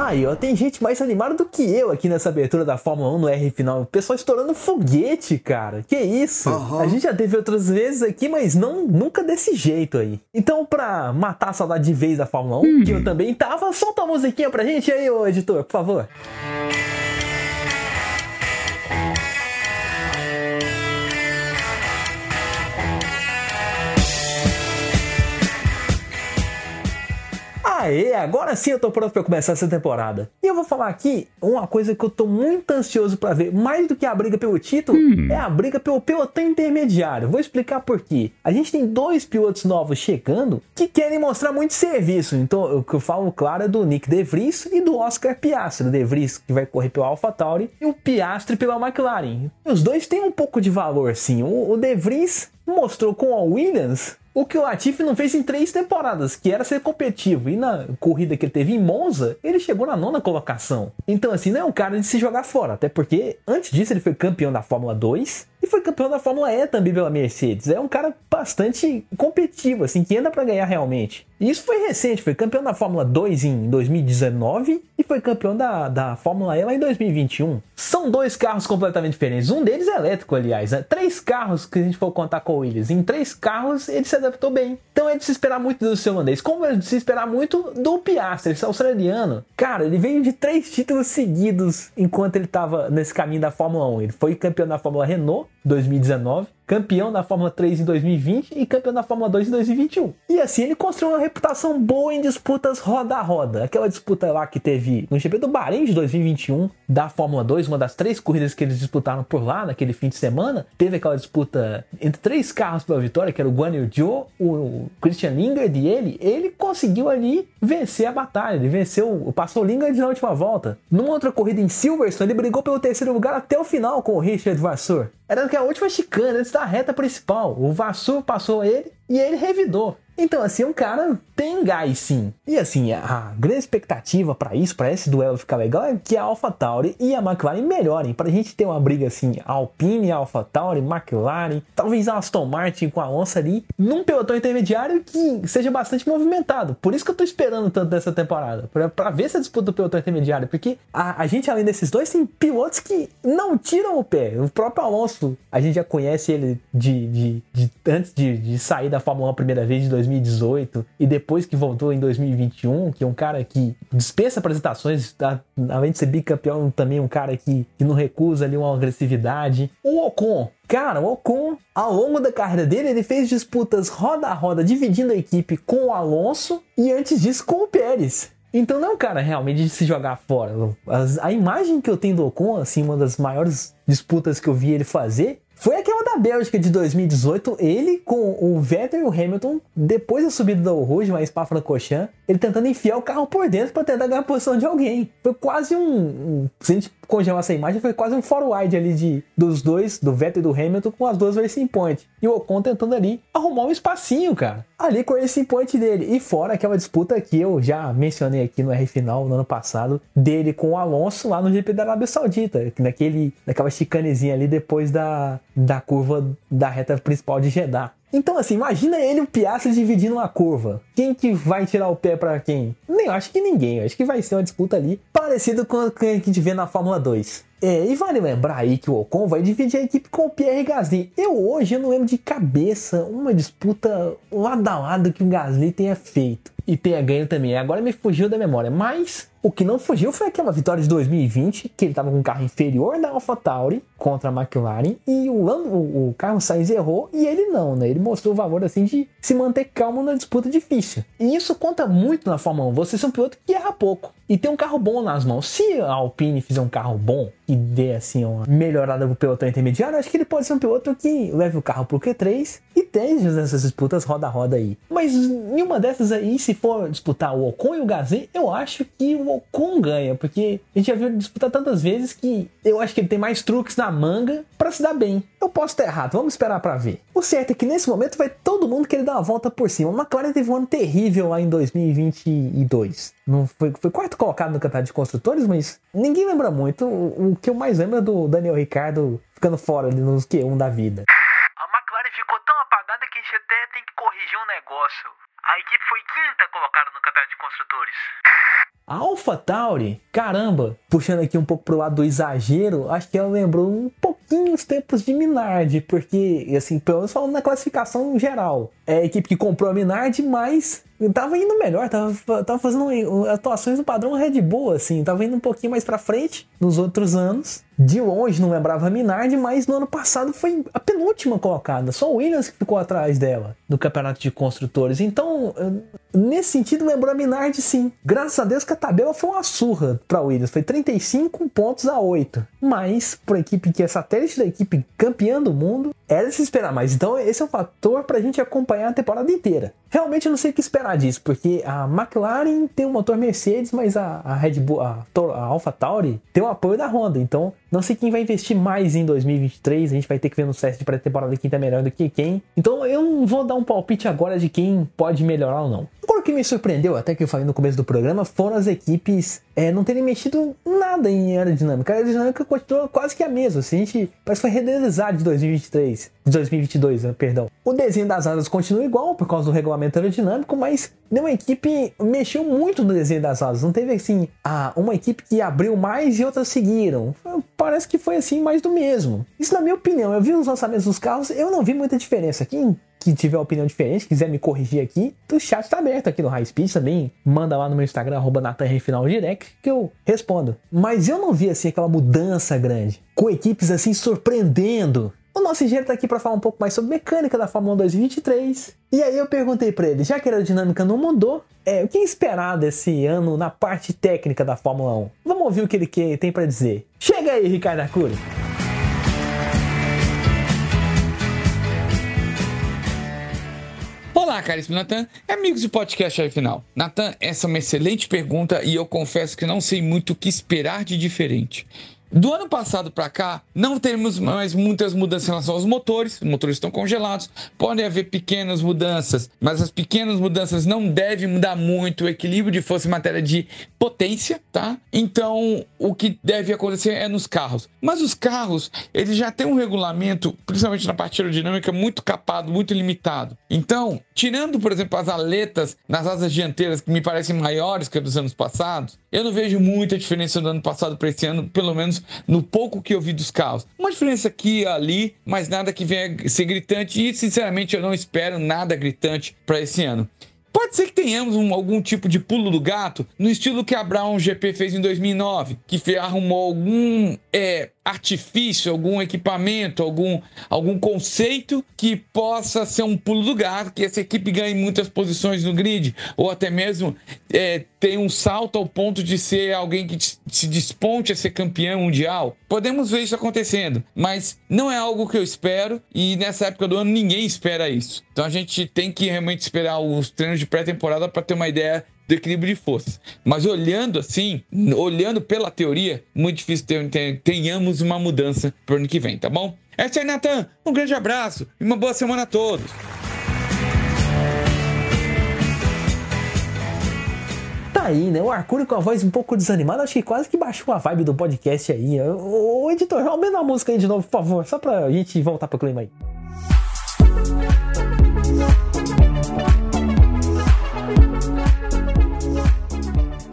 Aí, ó, tem gente mais animada do que eu aqui nessa abertura da Fórmula 1 no R final. O pessoal estourando foguete, cara. Que isso? Uhum. A gente já teve outras vezes aqui, mas não nunca desse jeito aí. Então, pra matar a saudade de vez da Fórmula 1, que eu também tava, solta a musiquinha pra gente aí, ô editor, por favor. Aê, agora sim eu tô pronto pra começar essa temporada. E eu vou falar aqui uma coisa que eu tô muito ansioso pra ver, mais do que a briga pelo título, é a briga pelo pelotão intermediário. Vou explicar por quê. A gente tem dois pilotos novos chegando que querem mostrar muito serviço. Então, o que eu falo, claro, é do Nick De Vries e do Oscar Piastri. O De Vries que vai correr pelo AlphaTauri e o Piastri pela McLaren. Os dois têm um pouco de valor, sim. O, o De Vries mostrou com a Williams o que o Latifi não fez em três temporadas, que era ser competitivo. E na corrida que ele teve em Monza, ele chegou na nona colocação. Então, assim, não é um cara de se jogar fora. Até porque, antes disso, ele foi campeão da Fórmula 2 e foi campeão da Fórmula E também pela Mercedes. É um cara bastante competitivo, assim, que anda para ganhar realmente. E isso foi recente, foi campeão da Fórmula 2 em 2019 e foi campeão da, da Fórmula E lá em 2021. São dois carros completamente diferentes. Um deles é elétrico, aliás. Né? Três carros que a gente for contar com o Williams. Em três carros ele se adaptou bem. Então é de se esperar muito do seu holandês. Como é de se esperar muito do Piastri, esse australiano. Cara, ele veio de três títulos seguidos enquanto ele estava nesse caminho da Fórmula 1. Ele foi campeão da Fórmula Renault 2019, campeão da Fórmula 3 em 2020 e campeão da Fórmula 2 em 2021. E assim ele construiu uma reputação boa em disputas roda a roda. Aquela disputa lá que teve no GP do Bahrein de 2021 da Fórmula 2, uma das três corridas que eles disputaram por lá naquele fim de semana, teve aquela disputa entre três carros pela vitória, que era o Guan Yu Zhou, o Christian Lingard e ele. Ele conseguiu ali vencer a batalha, ele venceu, passou o Lingard na última volta. Numa outra corrida em Silverstone, ele brigou pelo terceiro lugar até o final com o Richard Vasseur. Era que a última chicana antes da reta principal. O Vassur passou ele e ele revidou. Então, assim, um cara tem gás sim. E assim, a grande expectativa para isso, para esse duelo ficar legal, é que a AlphaTauri e a McLaren melhorem. Pra gente ter uma briga assim, Alpine, AlphaTauri, McLaren, talvez a Aston Martin com a Alonso ali, num pelotão intermediário que seja bastante movimentado. Por isso que eu tô esperando tanto dessa temporada, pra ver essa disputa do pelotão intermediário. Porque a, a gente, além desses dois, tem pilotos que não tiram o pé. O próprio Alonso, a gente já conhece ele de, de, de antes de, de sair da Fórmula 1 a primeira vez de 2018 e depois que voltou em 2021, que é um cara que dispensa apresentações, tá? além de ser bicampeão, também um cara que, que não recusa ali uma agressividade. O Ocon, Cara, o Ocon, ao longo da carreira dele, ele fez disputas roda a roda, dividindo a equipe com o Alonso e antes disso com o Pérez. Então não é cara realmente de se jogar fora. As- a imagem que eu tenho do Ocon, assim, uma das maiores disputas que eu vi ele fazer, foi aquela da Bélgica de 2018, ele com o Vettel e o Hamilton, depois da subida do Rouge, mais para Francorchamps, ele tentando enfiar o carro por dentro para tentar ganhar a posição de alguém. Foi quase um, um- se a gente congelar essa imagem, foi quase um forward ali de, dos dois, do Vettel e do Hamilton, com as duas Racing Point. E o Ocon tentando ali arrumar um espacinho, cara. Ali com Racing Point dele. E fora aquela disputa que eu já mencionei aqui no R Final no ano passado, dele com o Alonso lá no GP da Arábia Saudita, que naquele, naquela chicanezinha ali depois da, da curva da reta principal de Jeddah. Então, assim, imagina ele o Piastri dividindo uma curva. Quem que vai tirar o pé pra quem? Nem, acho que ninguém. Acho que vai ser uma disputa ali parecida com a que a gente vê na Fórmula 2. É, e vale lembrar aí que o Ocon vai dividir a equipe com o Pierre Gasly. Eu hoje eu não lembro de cabeça uma disputa lado a lado que o Gasly tenha feito. E tenha ganho também. Agora me fugiu da memória. Mas o que não fugiu foi aquela vitória de 2020, que ele estava com um carro inferior da AlphaTauri contra a McLaren. E o, o, o Carlos Sainz errou e ele não, né? Ele mostrou o valor assim de se manter calmo na disputa difícil. E isso conta muito na Fórmula 1. Você é um piloto que erra pouco. E ter um carro bom nas mãos. Se a Alpine fizer um carro bom e dê assim uma melhorada pro pelotão intermediário, acho que ele pode ser um piloto que leve o carro pro Q3 e esteja nessas disputas roda a roda aí. Mas nenhuma dessas aí, se for disputar o Ocon e o Gasly, eu acho que o Ocon ganha, porque a gente já viu disputar tantas vezes que eu acho que ele tem mais truques na manga para se dar bem. Eu posso estar errado, vamos esperar para ver. O certo é que nesse momento vai todo mundo querer dar uma volta por cima. A McLaren teve um ano terrível lá em 2022. Não foi, foi quarto colocado no campeonato de construtores, mas ninguém lembra muito. O, o que eu mais lembro é do Daniel Ricardo ficando fora ali nos Q1 da vida. A McLaren ficou tão apagada que a gente até tem que corrigir um negócio. A equipe foi quinta colocada no campeonato de construtores. A Alpha Tauri, caramba, puxando aqui um pouco pro lado do exagero, acho que ela lembrou um pouquinho os tempos de Minardi, porque, assim, pelo menos falando na classificação geral, é a equipe que comprou a Minardi, mas tava indo melhor, tava, tava fazendo atuações no padrão Red Bull, assim, tava indo um pouquinho mais pra frente nos outros anos. De longe não lembrava a Minardi, mas no ano passado foi a penúltima colocada. Só o Williams que ficou atrás dela no campeonato de construtores. Então, nesse sentido, lembrou a Minardi sim. Graças a Deus que a tabela foi uma surra para Williams. Foi 35 pontos a 8. Mas, para a equipe que é satélite da equipe campeã do mundo, era de se esperar mais. Então, esse é um fator para a gente acompanhar a temporada inteira. Realmente eu não sei o que esperar disso, porque a McLaren tem um motor Mercedes, mas a, a Red Bull, a, a Alpha Tauri tem o apoio da Honda. Então, não sei quem vai investir mais em 2023. A gente vai ter que ver no teste de pré-temporada quem tá melhor do que quem. Então, eu não vou dar um palpite agora de quem pode melhorar ou não. O que me surpreendeu, até que eu falei no começo do programa, foram as equipes é, não terem mexido nada em aerodinâmica. A aerodinâmica continua quase que a mesma. Assim, a gente parece que foi renderizado de 2023, de 2022, né, perdão. O desenho das asas continua igual por causa do regulamento aerodinâmico, mas nenhuma equipe mexeu muito no desenho das asas. Não teve assim, uma equipe que abriu mais e outras seguiram. Parece que foi assim mais do mesmo. Isso na minha opinião. Eu vi os lançamentos dos carros, eu não vi muita diferença. Quem que tiver opinião diferente, quiser me corrigir aqui, o chat está aberto aqui no High Speed também. Manda lá no meu Instagram, arroba Direct, que eu respondo. Mas eu não vi assim aquela mudança grande, com equipes assim surpreendendo. O nosso engenheiro está aqui para falar um pouco mais sobre mecânica da Fórmula 1 2023. E aí eu perguntei para ele, já que a aerodinâmica não mudou, é, o que é esperado esse ano na parte técnica da Fórmula 1? Vamos ouvir o que ele tem para dizer. Chega aí, Ricardo Arcuri! Olá, caríssimo Natan, amigos do podcast aí final. Natan, essa é uma excelente pergunta e eu confesso que não sei muito o que esperar de diferente. Do ano passado para cá, não teremos mais muitas mudanças em relação aos motores. Os motores estão congelados. Podem haver pequenas mudanças, mas as pequenas mudanças não devem mudar muito o equilíbrio de força em matéria de potência, tá? Então, o que deve acontecer é nos carros. Mas os carros, eles já têm um regulamento, principalmente na parte aerodinâmica, muito capado, muito limitado. Então, tirando, por exemplo, as aletas nas asas dianteiras, que me parecem maiores que as dos anos passados, eu não vejo muita diferença do ano passado para esse ano, pelo menos no pouco que eu vi dos carros. Uma diferença aqui e ali, mas nada que venha ser gritante. E sinceramente eu não espero nada gritante para esse ano. Pode ser que tenhamos um, algum tipo de pulo do gato, no estilo que a Brown GP fez em 2009, que arrumou algum é, artifício, algum equipamento, algum, algum conceito que possa ser um pulo do gato, que essa equipe ganhe muitas posições no grid, ou até mesmo é, tenha um salto ao ponto de ser alguém que se desponte a ser campeão mundial. Podemos ver isso acontecendo, mas não é algo que eu espero e nessa época do ano ninguém espera isso. Então a gente tem que realmente esperar os treinos de pré-temporada para ter uma ideia do equilíbrio de forças. Mas olhando assim, olhando pela teoria, muito difícil ter, tenhamos uma mudança para o ano que vem, tá bom? Essa é Natan, um grande abraço e uma boa semana a todos. Tá aí, né? O Arcuri com a voz um pouco desanimada, acho que quase que baixou a vibe do podcast aí. Ô editor, aumenta a música aí de novo, por favor, só pra gente voltar pro clima aí.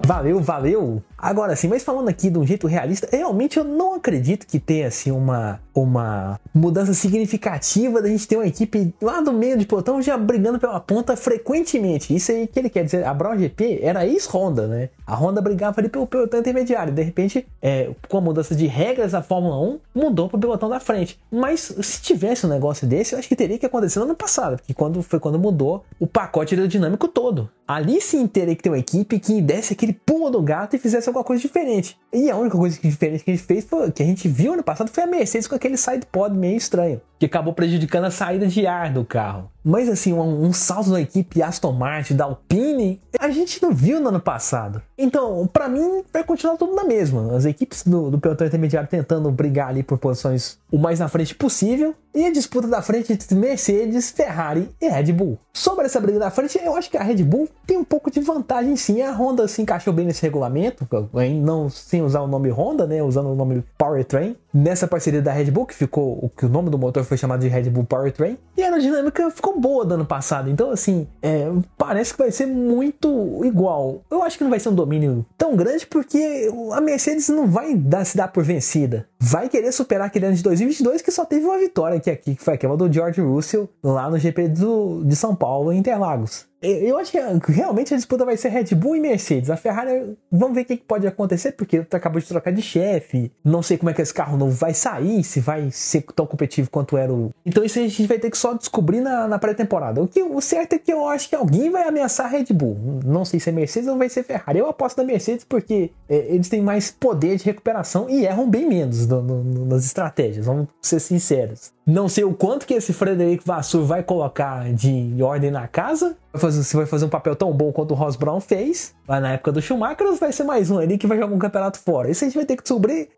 Valeu, valeu! Agora sim, mas falando aqui de um jeito realista, realmente eu não acredito que tenha assim uma, uma mudança significativa da gente ter uma equipe lá do meio de pelotão já brigando pela ponta frequentemente. Isso aí que ele quer dizer, a Brown GP era ex-Honda, né? A Honda brigava ali pelo pelotão intermediário. De repente, é, com a mudança de regras da Fórmula 1, mudou para o pelotão da frente. Mas se tivesse um negócio desse, eu acho que teria que acontecer no ano passado, porque quando foi quando mudou o pacote aerodinâmico todo. Ali sim teria que ter uma equipe que desse aquele pulo do gato e fizesse alguma coisa diferente. E a única coisa diferente que a gente fez foi que a gente viu ano passado foi a Mercedes com aquele side pod meio estranho, que acabou prejudicando a saída de ar do carro. Mas assim, um, um salto na equipe Aston Martin, da Alpine, a gente não viu no ano passado. Então, para mim, vai continuar tudo na mesma. As equipes do, do pelotão intermediário tentando brigar ali por posições o mais na frente possível. E a disputa da frente entre Mercedes, Ferrari e Red Bull. Sobre essa briga da frente, eu acho que a Red Bull tem um pouco de vantagem sim. A Honda se encaixou bem nesse regulamento, não sem usar o nome Honda, né? Usando o nome Powertrain. Nessa parceria da Red Bull, que ficou. O que o nome do motor foi chamado de Red Bull Powertrain. E a aerodinâmica ficou boa do ano passado. Então, assim, é, parece que vai ser muito igual. Eu acho que não vai ser um domínio tão grande, porque a Mercedes não vai dar, se dar por vencida. Vai querer superar aquele ano de 2022 que só teve uma vitória que aqui, que foi aquela do George Russell lá no GP do, de São Paulo, em Interlagos. Eu acho que realmente a disputa vai ser Red Bull e Mercedes. A Ferrari, vamos ver o que pode acontecer, porque acabou de trocar de chefe. Não sei como é que esse carro novo vai sair, se vai ser tão competitivo quanto era o. Então isso a gente vai ter que só descobrir na, na pré-temporada. O o certo é que eu acho que alguém vai ameaçar a Red Bull. Não sei se é Mercedes ou vai ser Ferrari. Eu aposto na Mercedes porque é, eles têm mais poder de recuperação e erram bem menos no, no, nas estratégias. Vamos ser sinceros. Não sei o quanto que esse Frederico Vassur vai colocar de ordem na casa. Vai fazer, se vai fazer um papel tão bom quanto o Ross Brown fez na época do Schumacher, ou vai ser mais um ali que vai jogar um campeonato fora. Isso a gente vai ter que descobrir,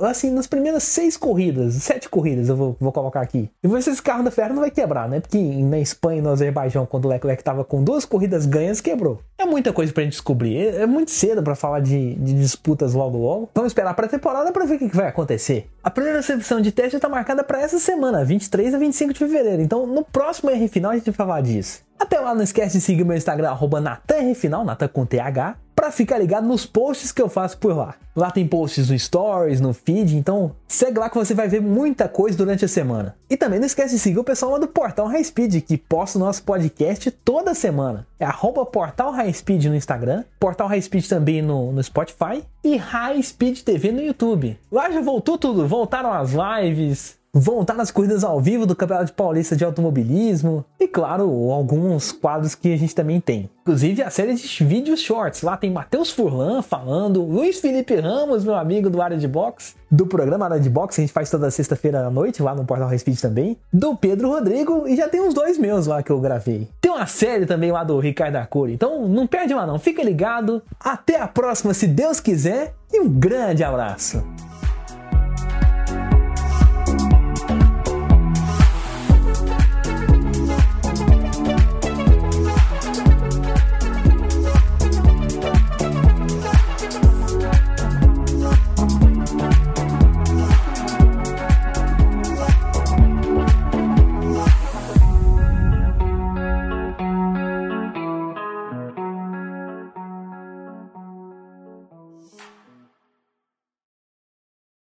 assim, nas primeiras seis corridas, sete corridas eu vou, vou colocar aqui. E ver se esse carro da Ferrari não vai quebrar, né? Porque na Espanha e no Azerbaijão, quando o Leclerc tava com duas corridas ganhas, quebrou. É muita coisa pra gente descobrir. É, é muito cedo para falar de, de, disputas logo logo. Vamos esperar pra temporada para ver o que, que vai acontecer. A primeira sessão de teste está marcada para essa semana, 23 a 25 de fevereiro. Então, no próximo R final a gente vai falar disso. Até lá, não esquece de seguir meu Instagram, arroba NatanRFinal, Natan com TH, para ficar ligado nos posts que eu faço por lá. Lá tem posts no Stories, no feed, então segue lá que você vai ver muita coisa durante a semana. E também não esquece de seguir o pessoal lá do Portal High Speed, que posta o nosso podcast toda semana. É arroba Portal High Speed no Instagram, Portal High Speed também no, no Spotify e High Speed TV no YouTube. Lá já voltou tudo, voltaram as lives, vão estar nas corridas ao vivo do Campeonato Paulista de Automobilismo e, claro, alguns quadros que a gente também tem. Inclusive a série de vídeos shorts. Lá tem Matheus Furlan falando, Luiz Felipe Ramos, meu amigo do Área de Box, do programa Área de Box, a gente faz toda sexta-feira à noite lá no Portal Speed também, do Pedro Rodrigo e já tem uns dois meus lá que eu gravei. Tem uma série também lá do Ricardo Arcuri, então não perde lá não, fica ligado. Até a próxima, se Deus quiser, e um grande abraço.